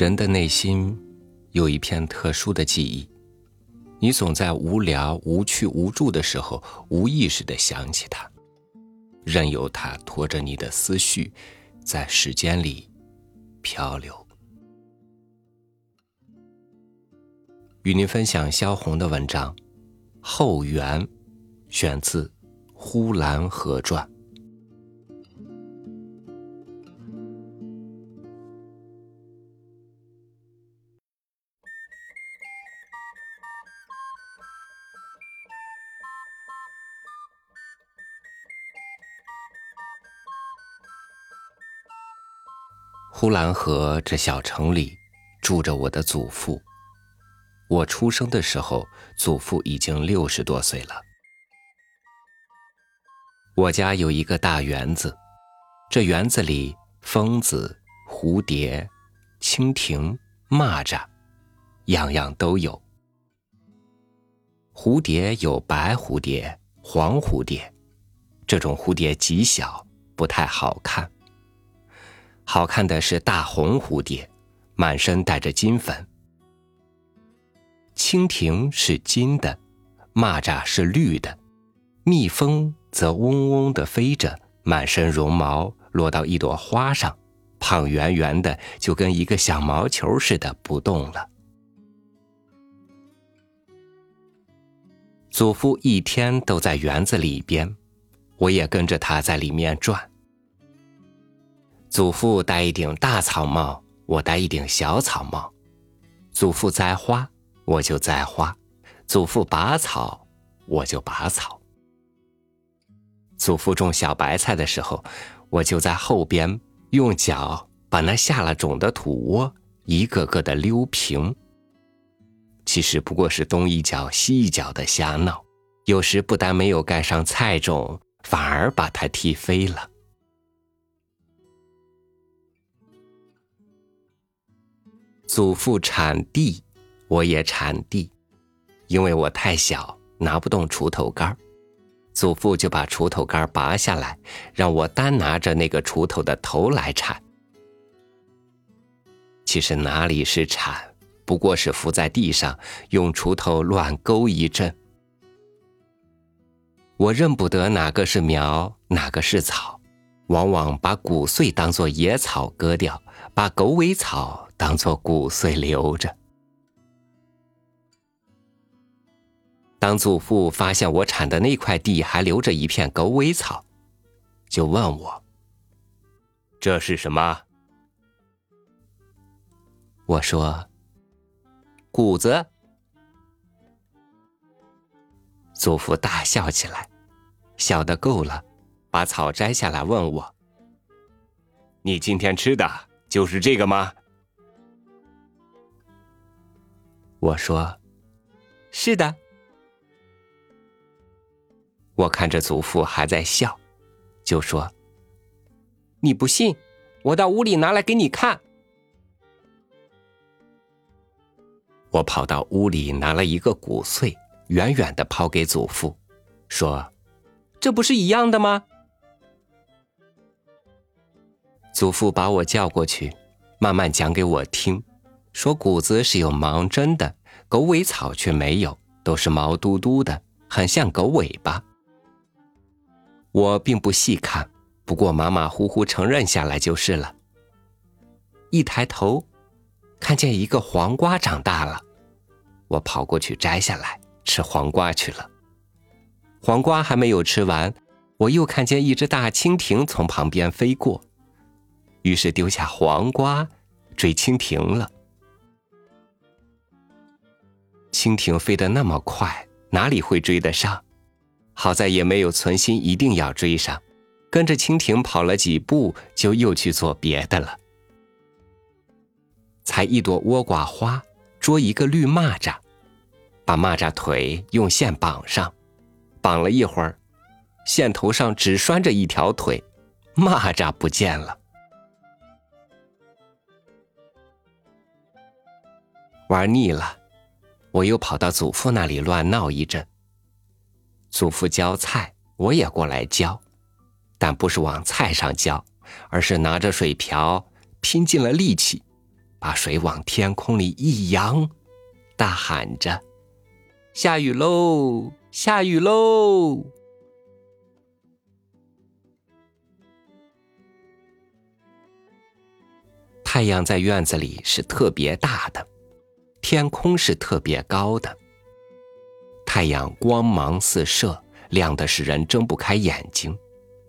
人的内心有一片特殊的记忆，你总在无聊、无趣、无助的时候，无意识的想起它，任由它拖着你的思绪，在时间里漂流。与您分享萧红的文章《后园》，选自《呼兰河传》。呼兰河这小城里，住着我的祖父。我出生的时候，祖父已经六十多岁了。我家有一个大园子，这园子里蜂子、蝴蝶、蜻蜓、蚂蚱，样样都有。蝴蝶有白蝴蝶、黄蝴蝶，这种蝴蝶极小，不太好看。好看的是大红蝴蝶，满身带着金粉。蜻蜓是金的，蚂蚱是绿的，蜜蜂则嗡嗡的飞着，满身绒毛落到一朵花上，胖圆圆的，就跟一个小毛球似的不动了。祖父一天都在园子里边，我也跟着他在里面转。祖父戴一顶大草帽，我戴一顶小草帽。祖父栽花，我就栽花；祖父拔草，我就拔草。祖父种小白菜的时候，我就在后边用脚把那下了种的土窝一个个的溜平。其实不过是东一脚西一脚的瞎闹，有时不但没有盖上菜种，反而把它踢飞了。祖父铲地，我也铲地，因为我太小，拿不动锄头杆祖父就把锄头杆拔下来，让我单拿着那个锄头的头来铲。其实哪里是铲，不过是伏在地上，用锄头乱勾一阵。我认不得哪个是苗，哪个是草，往往把谷穗当作野草割掉，把狗尾草。当做骨碎留着。当祖父发现我铲的那块地还留着一片狗尾草，就问我：“这是什么？”我说：“谷子。”祖父大笑起来，笑得够了，把草摘下来问我：“你今天吃的就是这个吗？”我说：“是的。”我看着祖父还在笑，就说：“你不信，我到屋里拿来给你看。”我跑到屋里拿了一个谷穗，远远的抛给祖父，说：“这不是一样的吗？”祖父把我叫过去，慢慢讲给我听。说谷子是有芒针的，狗尾草却没有，都是毛嘟嘟的，很像狗尾巴。我并不细看，不过马马虎虎承认下来就是了。一抬头，看见一个黄瓜长大了，我跑过去摘下来吃黄瓜去了。黄瓜还没有吃完，我又看见一只大蜻蜓从旁边飞过，于是丢下黄瓜追蜻蜓了。蜻蜓飞得那么快，哪里会追得上？好在也没有存心一定要追上，跟着蜻蜓跑了几步，就又去做别的了。采一朵倭瓜花，捉一个绿蚂蚱，把蚂蚱腿用线绑上，绑了一会儿，线头上只拴着一条腿，蚂蚱不见了。玩腻了。我又跑到祖父那里乱闹一阵。祖父浇菜，我也过来浇，但不是往菜上浇，而是拿着水瓢，拼尽了力气，把水往天空里一扬，大喊着：“下雨喽！下雨喽！”太阳在院子里是特别大的，天空是特别高的。太阳光芒四射，亮的使人睁不开眼睛，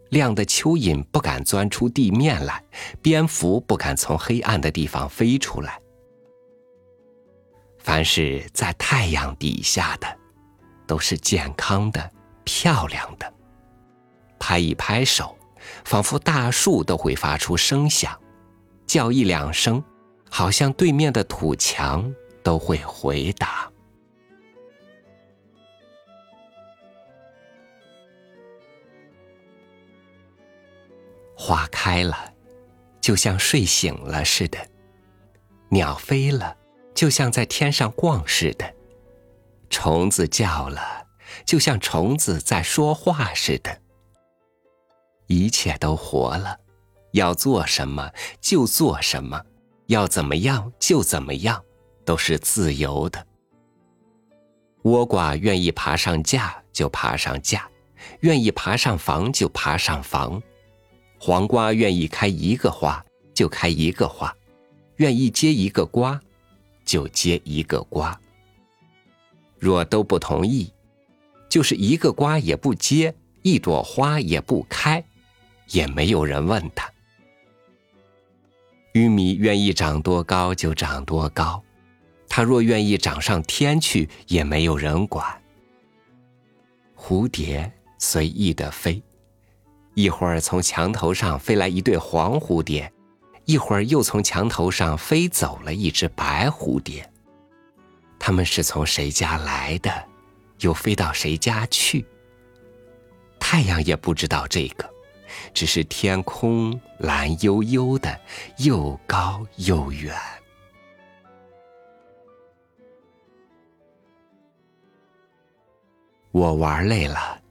亮的蚯蚓不敢钻出地面来，蝙蝠不敢从黑暗的地方飞出来。凡是在太阳底下的，都是健康的、漂亮的。拍一拍手，仿佛大树都会发出声响。叫一两声，好像对面的土墙都会回答。花开了，就像睡醒了似的；鸟飞了，就像在天上逛似的；虫子叫了，就像虫子在说话似的。一切都活了。要做什么就做什么，要怎么样就怎么样，都是自由的。倭瓜愿意爬上架就爬上架，愿意爬上房就爬上房；黄瓜愿意开一个花就开一个花，愿意结一个瓜就结一个瓜。若都不同意，就是一个瓜也不结，一朵花也不开，也没有人问他。玉米愿意长多高就长多高，它若愿意长上天去，也没有人管。蝴蝶随意的飞，一会儿从墙头上飞来一对黄蝴蝶，一会儿又从墙头上飞走了一只白蝴蝶。他们是从谁家来的，又飞到谁家去？太阳也不知道这个。只是天空蓝悠悠的，又高又远。我玩累了，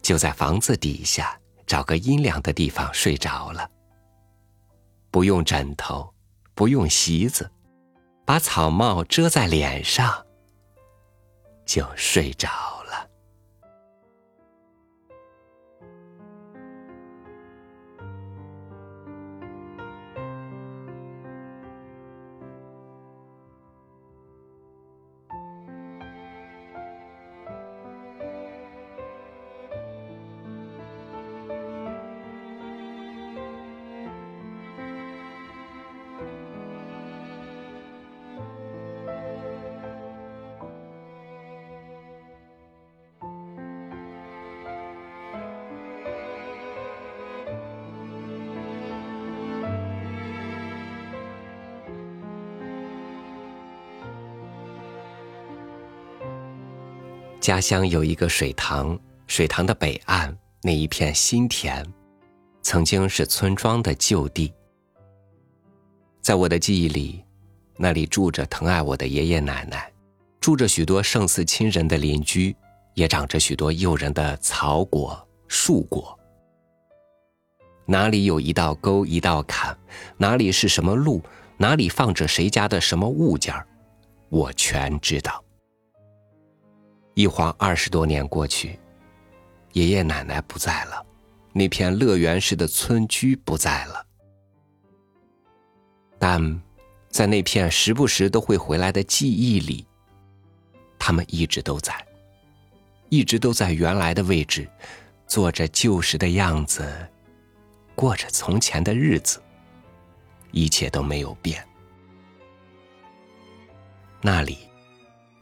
就在房子底下找个阴凉的地方睡着了。不用枕头，不用席子，把草帽遮在脸上，就睡着。家乡有一个水塘，水塘的北岸那一片新田，曾经是村庄的旧地。在我的记忆里，那里住着疼爱我的爷爷奶奶，住着许多胜似亲人的邻居，也长着许多诱人的草果、树果。哪里有一道沟、一道坎，哪里是什么路，哪里放着谁家的什么物件我全知道。一晃二十多年过去，爷爷奶奶不在了，那片乐园式的村居不在了，但在那片时不时都会回来的记忆里，他们一直都在，一直都在原来的位置，做着旧时的样子，过着从前的日子，一切都没有变，那里。